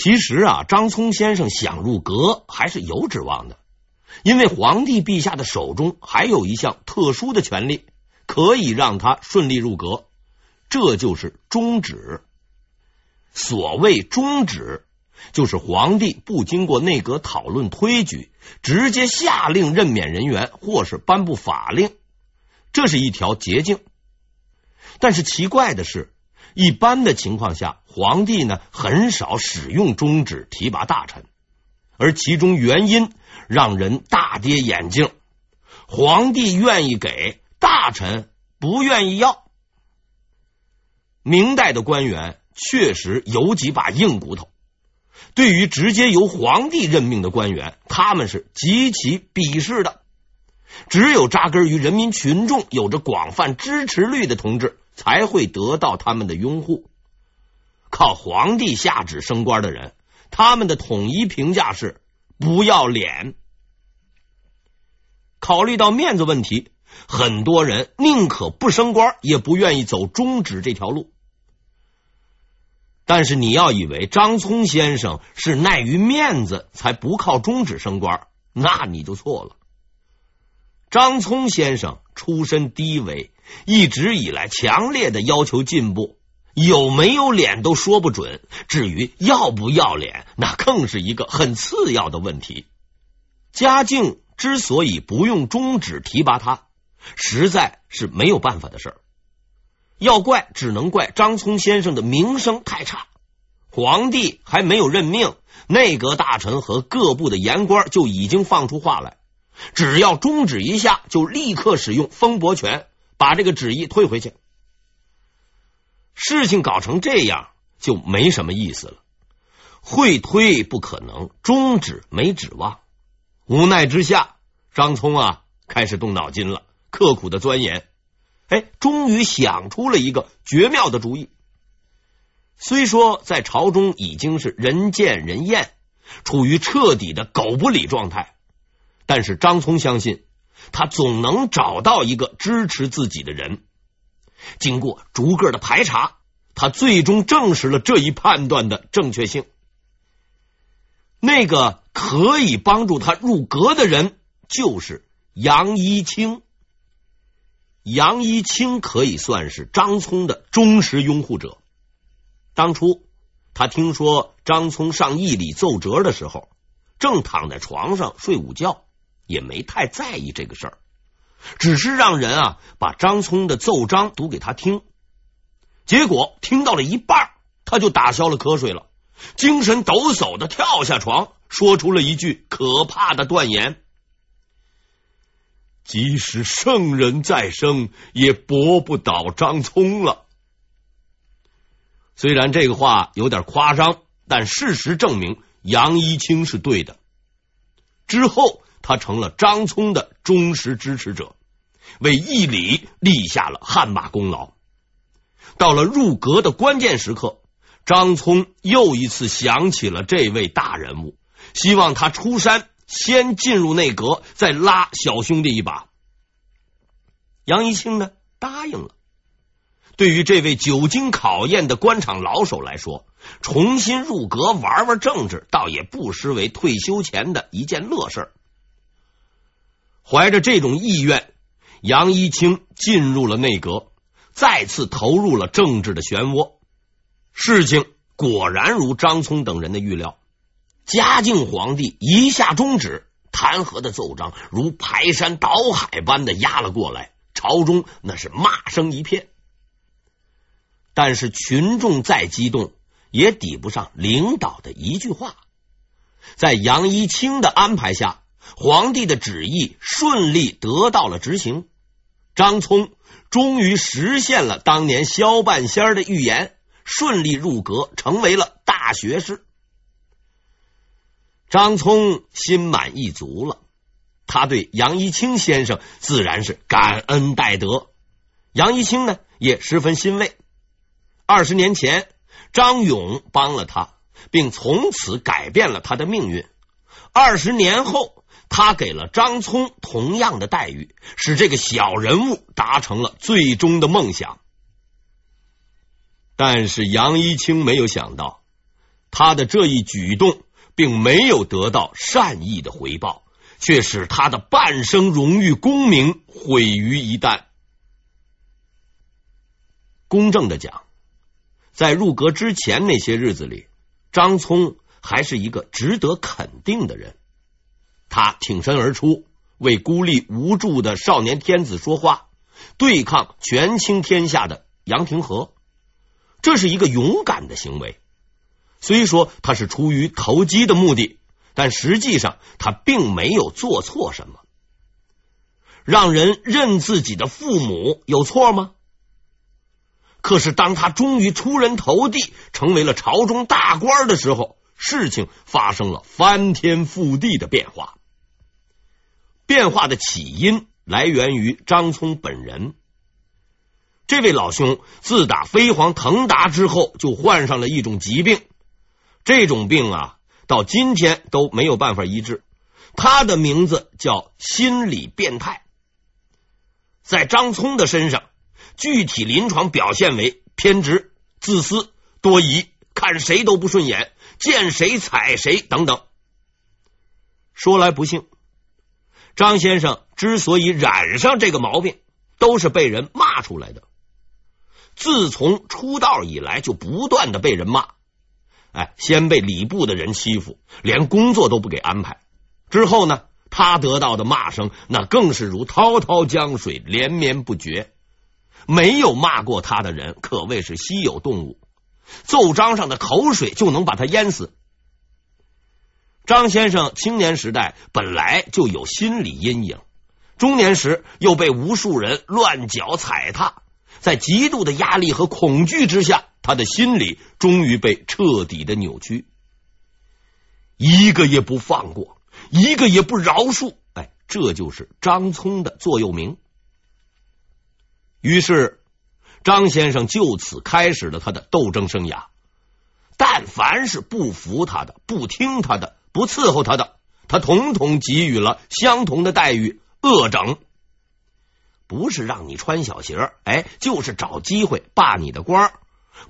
其实啊，张聪先生想入阁还是有指望的，因为皇帝陛下的手中还有一项特殊的权力，可以让他顺利入阁，这就是中旨。所谓中旨，就是皇帝不经过内阁讨论推举，直接下令任免人员，或是颁布法令，这是一条捷径。但是奇怪的是。一般的情况下，皇帝呢很少使用中旨提拔大臣，而其中原因让人大跌眼镜。皇帝愿意给，大臣不愿意要。明代的官员确实有几把硬骨头，对于直接由皇帝任命的官员，他们是极其鄙视的。只有扎根于人民群众、有着广泛支持率的同志。才会得到他们的拥护。靠皇帝下旨升官的人，他们的统一评价是不要脸。考虑到面子问题，很多人宁可不升官，也不愿意走中旨这条路。但是你要以为张聪先生是碍于面子才不靠中旨升官，那你就错了。张聪先生出身低微。一直以来强烈的要求进步，有没有脸都说不准。至于要不要脸，那更是一个很次要的问题。嘉靖之所以不用中旨提拔他，实在是没有办法的事儿。要怪，只能怪张聪先生的名声太差。皇帝还没有任命，内阁大臣和各部的言官就已经放出话来：只要中旨一下，就立刻使用封驳权。把这个旨意退回去，事情搞成这样就没什么意思了。会推不可能，终止没指望。无奈之下，张聪啊开始动脑筋了，刻苦的钻研。哎，终于想出了一个绝妙的主意。虽说在朝中已经是人见人厌，处于彻底的狗不理状态，但是张聪相信。他总能找到一个支持自己的人。经过逐个的排查，他最终证实了这一判断的正确性。那个可以帮助他入阁的人，就是杨一清。杨一清可以算是张聪的忠实拥护者。当初他听说张聪上义理奏折的时候，正躺在床上睡午觉。也没太在意这个事儿，只是让人啊把张聪的奏章读给他听。结果听到了一半，他就打消了瞌睡了，精神抖擞的跳下床，说出了一句可怕的断言：“即使圣人再生，也驳不倒张聪了。”虽然这个话有点夸张，但事实证明杨一清是对的。之后。他成了张聪的忠实支持者，为义礼立下了汗马功劳。到了入阁的关键时刻，张聪又一次想起了这位大人物，希望他出山先进入内阁，再拉小兄弟一把。杨一清呢，答应了。对于这位久经考验的官场老手来说，重新入阁玩玩政治，倒也不失为退休前的一件乐事。怀着这种意愿，杨一清进入了内阁，再次投入了政治的漩涡。事情果然如张聪等人的预料，嘉靖皇帝一下中旨，弹劾的奏章如排山倒海般的压了过来，朝中那是骂声一片。但是群众再激动，也抵不上领导的一句话。在杨一清的安排下。皇帝的旨意顺利得到了执行，张聪终于实现了当年萧半仙的预言，顺利入阁，成为了大学士。张聪心满意足了，他对杨一清先生自然是感恩戴德。杨一清呢，也十分欣慰。二十年前，张勇帮了他，并从此改变了他的命运。二十年后。他给了张聪同样的待遇，使这个小人物达成了最终的梦想。但是杨一清没有想到，他的这一举动并没有得到善意的回报，却使他的半生荣誉功名毁于一旦。公正的讲，在入阁之前那些日子里，张聪还是一个值得肯定的人。他挺身而出，为孤立无助的少年天子说话，对抗权倾天下的杨廷和，这是一个勇敢的行为。虽说他是出于投机的目的，但实际上他并没有做错什么。让人认自己的父母有错吗？可是当他终于出人头地，成为了朝中大官的时候，事情发生了翻天覆地的变化。变化的起因来源于张聪本人。这位老兄自打飞黄腾达之后，就患上了一种疾病。这种病啊，到今天都没有办法医治。他的名字叫心理变态。在张聪的身上，具体临床表现为偏执、自私、多疑，看谁都不顺眼，见谁踩谁等等。说来不幸，张先生之所以染上这个毛病，都是被人骂出来的。自从出道以来，就不断的被人骂。哎，先被礼部的人欺负，连工作都不给安排。之后呢，他得到的骂声那更是如滔滔江水，连绵不绝。没有骂过他的人，可谓是稀有动物。奏章上的口水就能把他淹死。张先生青年时代本来就有心理阴影，中年时又被无数人乱脚踩踏，在极度的压力和恐惧之下。他的心理终于被彻底的扭曲，一个也不放过，一个也不饶恕。哎，这就是张聪的座右铭。于是，张先生就此开始了他的斗争生涯。但凡是不服他的、不听他的、不伺候他的，他统统给予了相同的待遇，恶整。不是让你穿小鞋，哎，就是找机会罢你的官。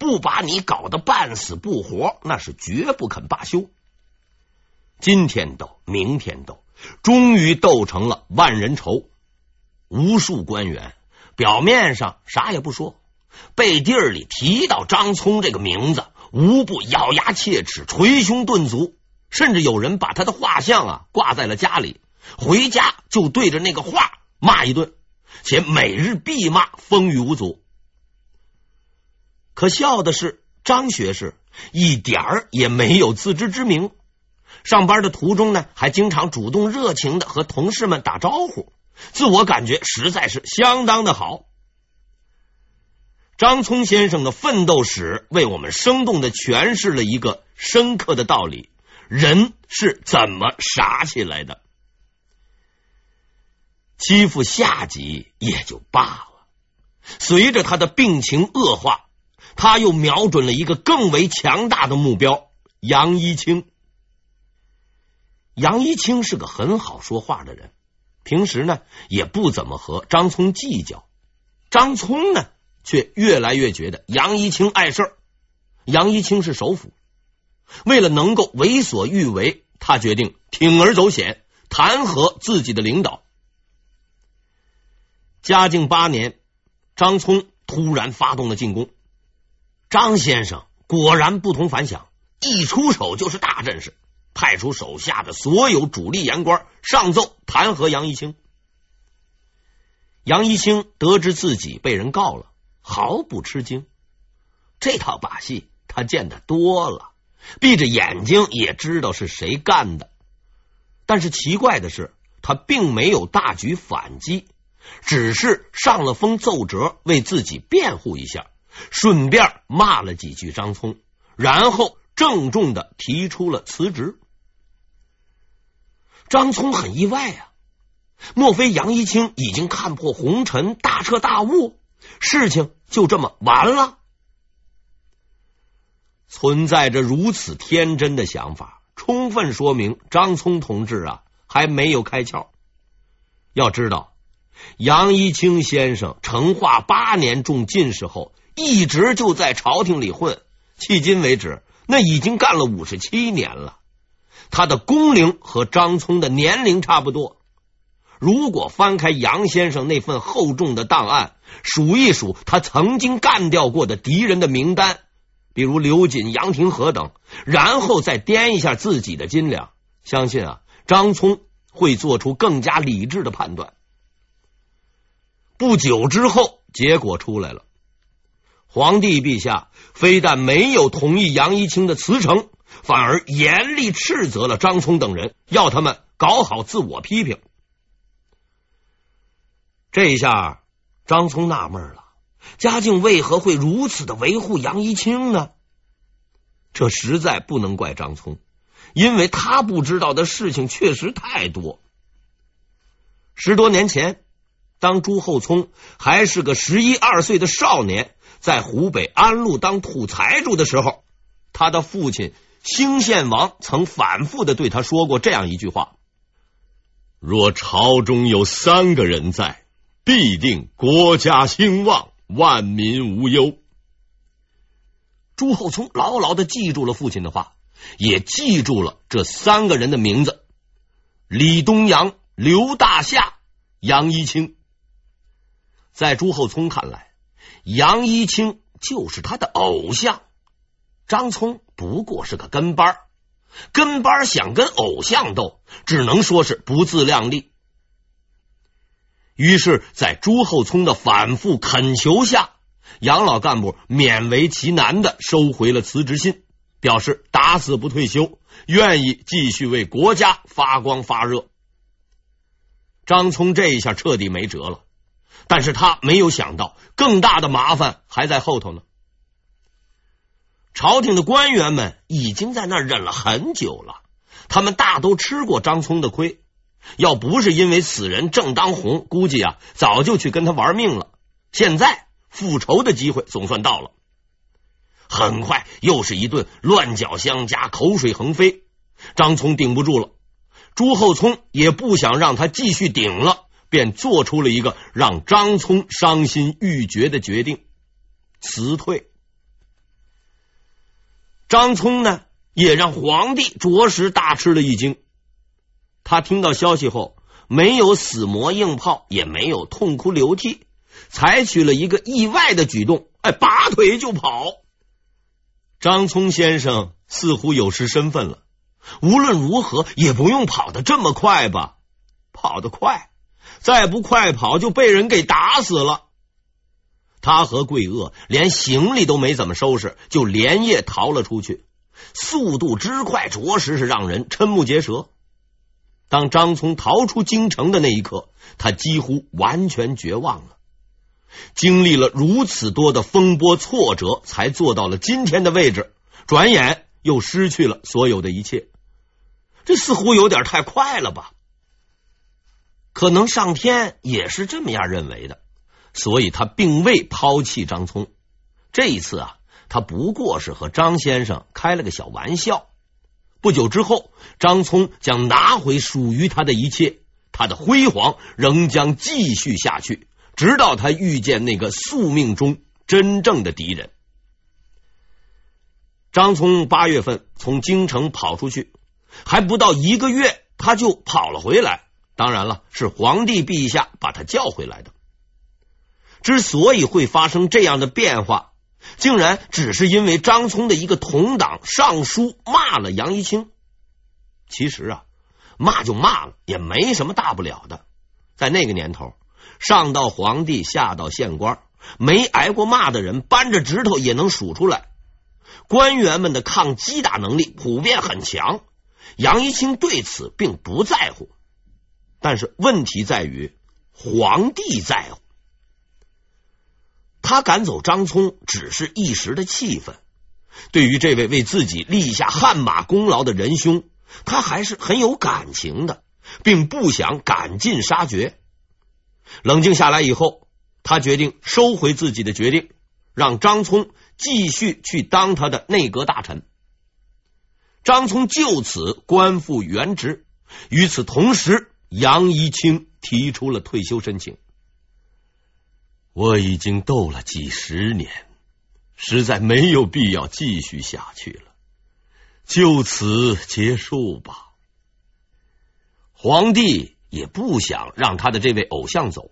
不把你搞得半死不活，那是绝不肯罢休。今天斗，明天斗，终于斗成了万人仇。无数官员表面上啥也不说，背地里提到张聪这个名字，无不咬牙切齿、捶胸顿足，甚至有人把他的画像啊挂在了家里，回家就对着那个画骂一顿，且每日必骂，风雨无阻。可笑的是，张学士一点儿也没有自知之明。上班的途中呢，还经常主动热情的和同事们打招呼，自我感觉实在是相当的好。张聪先生的奋斗史为我们生动的诠释了一个深刻的道理：人是怎么傻起来的？欺负下级也就罢了，随着他的病情恶化。他又瞄准了一个更为强大的目标——杨一清。杨一清是个很好说话的人，平时呢也不怎么和张聪计较。张聪呢却越来越觉得杨一清碍事儿。杨一清是首辅，为了能够为所欲为，他决定铤而走险，弹劾自己的领导。嘉靖八年，张聪突然发动了进攻。张先生果然不同凡响，一出手就是大阵势，派出手下的所有主力言官上奏弹劾杨一清。杨一清得知自己被人告了，毫不吃惊。这套把戏他见得多了，闭着眼睛也知道是谁干的。但是奇怪的是，他并没有大举反击，只是上了封奏折，为自己辩护一下。顺便骂了几句张聪，然后郑重的提出了辞职。张聪很意外啊，莫非杨一清已经看破红尘，大彻大悟，事情就这么完了？存在着如此天真的想法，充分说明张聪同志啊还没有开窍。要知道，杨一清先生成化八年中进士后。一直就在朝廷里混，迄今为止那已经干了五十七年了。他的工龄和张聪的年龄差不多。如果翻开杨先生那份厚重的档案，数一数他曾经干掉过的敌人的名单，比如刘瑾、杨廷和等，然后再掂一下自己的斤两，相信啊，张聪会做出更加理智的判断。不久之后，结果出来了，皇帝陛下非但没有同意杨一清的辞呈，反而严厉斥责了张聪等人，要他们搞好自我批评。这一下，张聪纳闷了：嘉靖为何会如此的维护杨一清呢？这实在不能怪张聪，因为他不知道的事情确实太多。十多年前，当朱厚熜还是个十一二岁的少年，在湖北安陆当土财主的时候，他的父亲兴献王曾反复的对他说过这样一句话：“若朝中有三个人在。”必定国家兴旺，万民无忧。朱厚熜牢牢的记住了父亲的话，也记住了这三个人的名字：李东阳、刘大夏、杨一清。在朱厚熜看来，杨一清就是他的偶像，张聪不过是个跟班，跟班想跟偶像斗，只能说是不自量力。于是，在朱厚熜的反复恳求下，杨老干部勉为其难的收回了辞职信，表示打死不退休，愿意继续为国家发光发热。张聪这一下彻底没辙了，但是他没有想到，更大的麻烦还在后头呢。朝廷的官员们已经在那忍了很久了，他们大都吃过张聪的亏。要不是因为此人正当红，估计啊早就去跟他玩命了。现在复仇的机会总算到了。很快又是一顿乱脚相加，口水横飞。张聪顶不住了，朱厚熜也不想让他继续顶了，便做出了一个让张聪伤心欲绝的决定：辞退。张聪呢，也让皇帝着实大吃了一惊。他听到消息后，没有死磨硬泡，也没有痛哭流涕，采取了一个意外的举动，哎，拔腿就跑。张聪先生似乎有失身份了，无论如何也不用跑得这么快吧？跑得快，再不快跑就被人给打死了。他和桂萼连行李都没怎么收拾，就连夜逃了出去，速度之快，着实是让人瞠目结舌。当张聪逃出京城的那一刻，他几乎完全绝望了。经历了如此多的风波挫折，才做到了今天的位置，转眼又失去了所有的一切，这似乎有点太快了吧？可能上天也是这么样认为的，所以他并未抛弃张聪。这一次啊，他不过是和张先生开了个小玩笑。不久之后，张聪将拿回属于他的一切，他的辉煌仍将继续下去，直到他遇见那个宿命中真正的敌人。张聪八月份从京城跑出去，还不到一个月，他就跑了回来。当然了，是皇帝陛下把他叫回来的。之所以会发生这样的变化，竟然只是因为张聪的一个同党上书骂了杨一清。其实啊，骂就骂了，也没什么大不了的。在那个年头，上到皇帝，下到县官，没挨过骂的人，扳着指头也能数出来。官员们的抗击打能力普遍很强，杨一清对此并不在乎。但是问题在于，皇帝在乎。他赶走张聪只是一时的气愤，对于这位为自己立下汗马功劳的仁兄，他还是很有感情的，并不想赶尽杀绝。冷静下来以后，他决定收回自己的决定，让张聪继续去当他的内阁大臣。张聪就此官复原职。与此同时，杨一清提出了退休申请。我已经斗了几十年，实在没有必要继续下去了。就此结束吧。皇帝也不想让他的这位偶像走，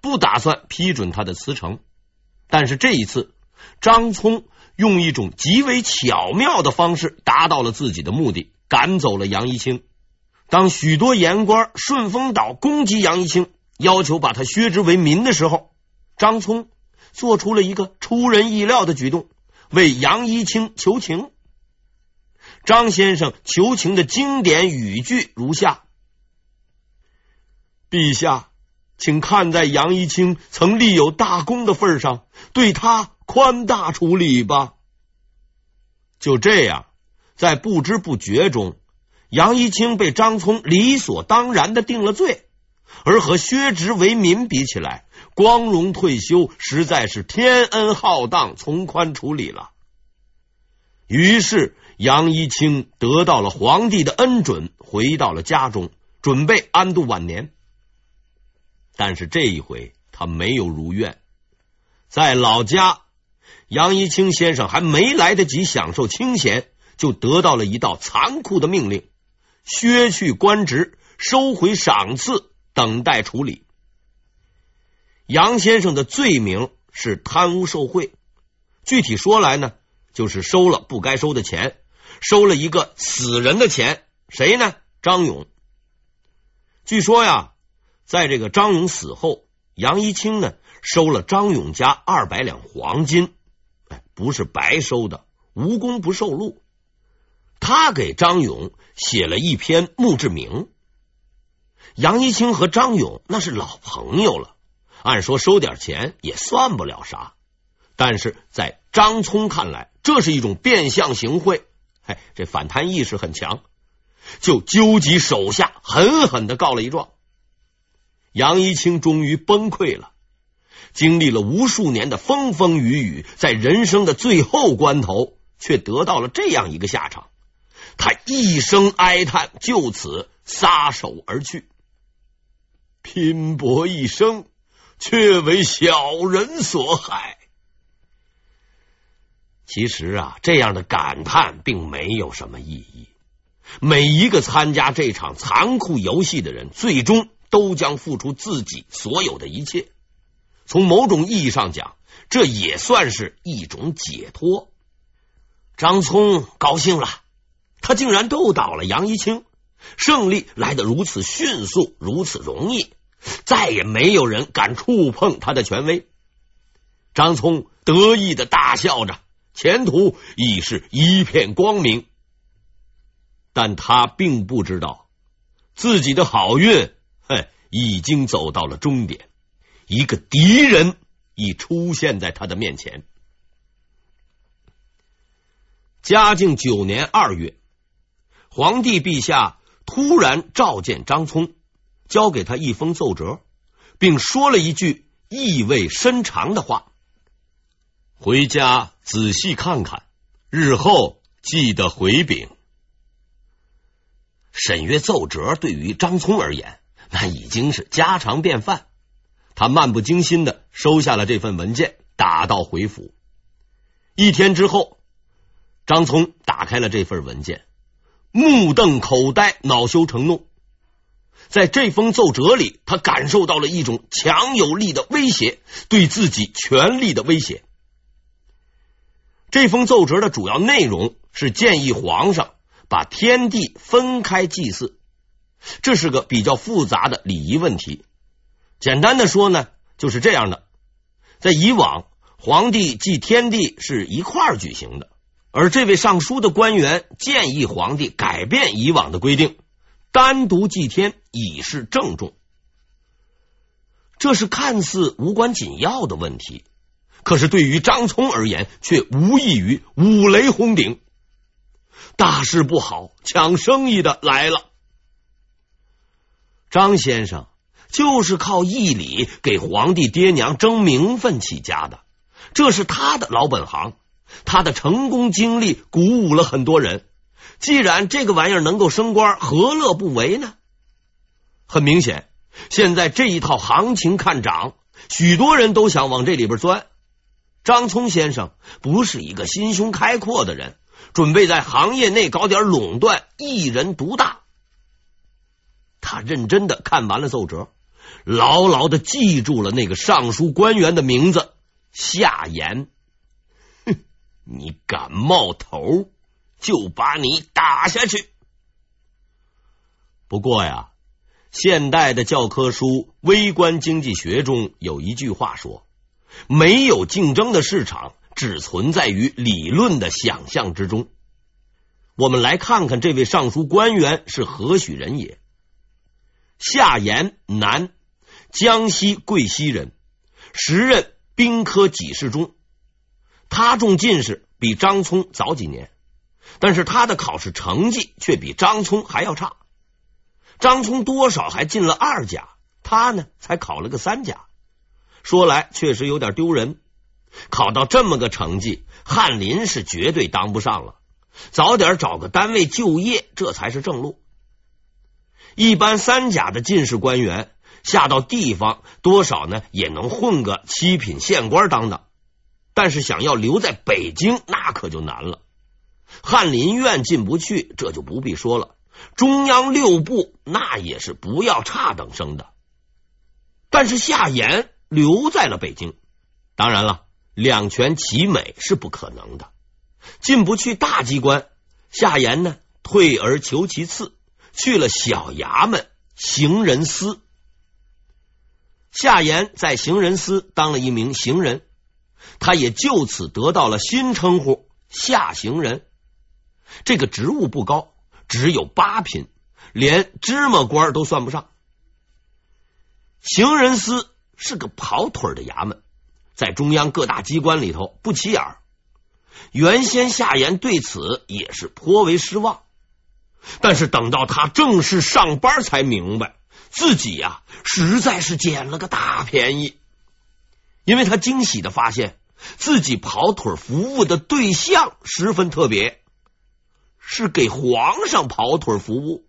不打算批准他的辞呈。但是这一次，张聪用一种极为巧妙的方式达到了自己的目的，赶走了杨一清。当许多言官顺风岛攻击杨一清，要求把他削职为民的时候，张聪做出了一个出人意料的举动，为杨一清求情。张先生求情的经典语句如下：“陛下，请看在杨一清曾立有大功的份上，对他宽大处理吧。”就这样，在不知不觉中，杨一清被张聪理所当然的定了罪，而和削职为民比起来，光荣退休实在是天恩浩荡，从宽处理了。于是。杨一清得到了皇帝的恩准，回到了家中，准备安度晚年。但是这一回他没有如愿，在老家，杨一清先生还没来得及享受清闲，就得到了一道残酷的命令：削去官职，收回赏赐，等待处理。杨先生的罪名是贪污受贿，具体说来呢，就是收了不该收的钱。收了一个死人的钱，谁呢？张勇。据说呀，在这个张勇死后，杨一清呢收了张勇家二百两黄金，哎，不是白收的，无功不受禄。他给张勇写了一篇墓志铭。杨一清和张勇那是老朋友了，按说收点钱也算不了啥，但是在张聪看来，这是一种变相行贿。哎，这反贪意识很强，就纠集手下狠狠的告了一状。杨一清终于崩溃了，经历了无数年的风风雨雨，在人生的最后关头，却得到了这样一个下场。他一声哀叹，就此撒手而去。拼搏一生，却为小人所害。其实啊，这样的感叹并没有什么意义。每一个参加这场残酷游戏的人，最终都将付出自己所有的一切。从某种意义上讲，这也算是一种解脱。张聪高兴了，他竟然斗倒了杨一清，胜利来得如此迅速，如此容易，再也没有人敢触碰他的权威。张聪得意的大笑着。前途已是一片光明，但他并不知道自己的好运，嘿，已经走到了终点。一个敌人已出现在他的面前。嘉靖九年二月，皇帝陛下突然召见张聪，交给他一封奏折，并说了一句意味深长的话。回家仔细看看，日后记得回禀。审阅奏折对于张聪而言，那已经是家常便饭。他漫不经心的收下了这份文件，打道回府。一天之后，张聪打开了这份文件，目瞪口呆，恼羞成怒。在这封奏折里，他感受到了一种强有力的威胁，对自己权力的威胁。这封奏折的主要内容是建议皇上把天地分开祭祀，这是个比较复杂的礼仪问题。简单的说呢，就是这样的：在以往，皇帝祭天地是一块举行的，而这位上书的官员建议皇帝改变以往的规定，单独祭天，以示郑重。这是看似无关紧要的问题。可是对于张聪而言，却无异于五雷轰顶。大事不好，抢生意的来了。张先生就是靠义理给皇帝爹娘争名分起家的，这是他的老本行。他的成功经历鼓舞了很多人。既然这个玩意儿能够升官，何乐不为呢？很明显，现在这一套行情看涨，许多人都想往这里边钻。张聪先生不是一个心胸开阔的人，准备在行业内搞点垄断，一人独大。他认真的看完了奏折，牢牢的记住了那个尚书官员的名字夏言。哼，你敢冒头，就把你打下去。不过呀，现代的教科书《微观经济学》中有一句话说：“没有竞争的市场，只存在于理论的想象之中。”我们来看看这位尚书官员是何许人也。夏言，男，江西贵溪人，时任兵科给事中。他中进士比张聪早几年，但是他的考试成绩却比张聪还要差。张聪多少还进了二甲，他呢才考了个三甲。说来确实有点丢人，考到这么个成绩，翰林是绝对当不上了。早点找个单位就业，这才是正路。一般三甲的进士官员下到地方，多少呢也能混个七品县官当当。但是想要留在北京，那可就难了。翰林院进不去，这就不必说了。中央六部那也是不要差等生的。但是夏言留在了北京，当然了，两全其美是不可能的。进不去大机关，夏言呢退而求其次。去了小衙门行人司，夏言在行人司当了一名行人，他也就此得到了新称呼夏行人。这个职务不高，只有八品，连芝麻官都算不上。行人司是个跑腿的衙门，在中央各大机关里头不起眼。原先夏言对此也是颇为失望。但是等到他正式上班，才明白自己呀、实在是捡了个大便宜。因为他惊喜的发现自己跑腿服务的对象十分特别，是给皇上跑腿服务。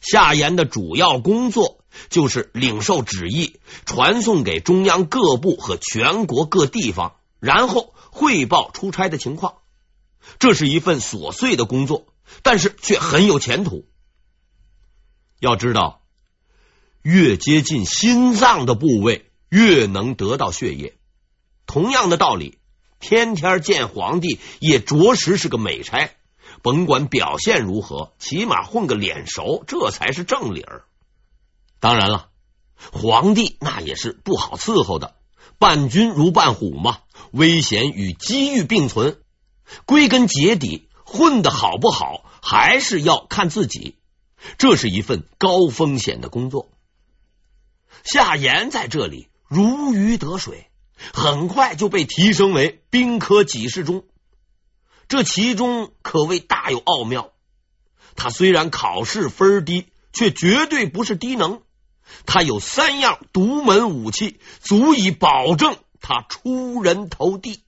夏言的主要工作就是领受旨意，传送给中央各部和全国各地方，然后汇报出差的情况。这是一份琐碎的工作。但是却很有前途。要知道，越接近心脏的部位，越能得到血液。同样的道理，天天见皇帝也着实是个美差。甭管表现如何，起码混个脸熟，这才是正理儿。当然了，皇帝那也是不好伺候的，伴君如伴虎嘛，危险与机遇并存。归根结底。混的好不好，还是要看自己。这是一份高风险的工作。夏言在这里如鱼得水，很快就被提升为兵科给事中。这其中可谓大有奥妙。他虽然考试分低，却绝对不是低能。他有三样独门武器，足以保证他出人头地。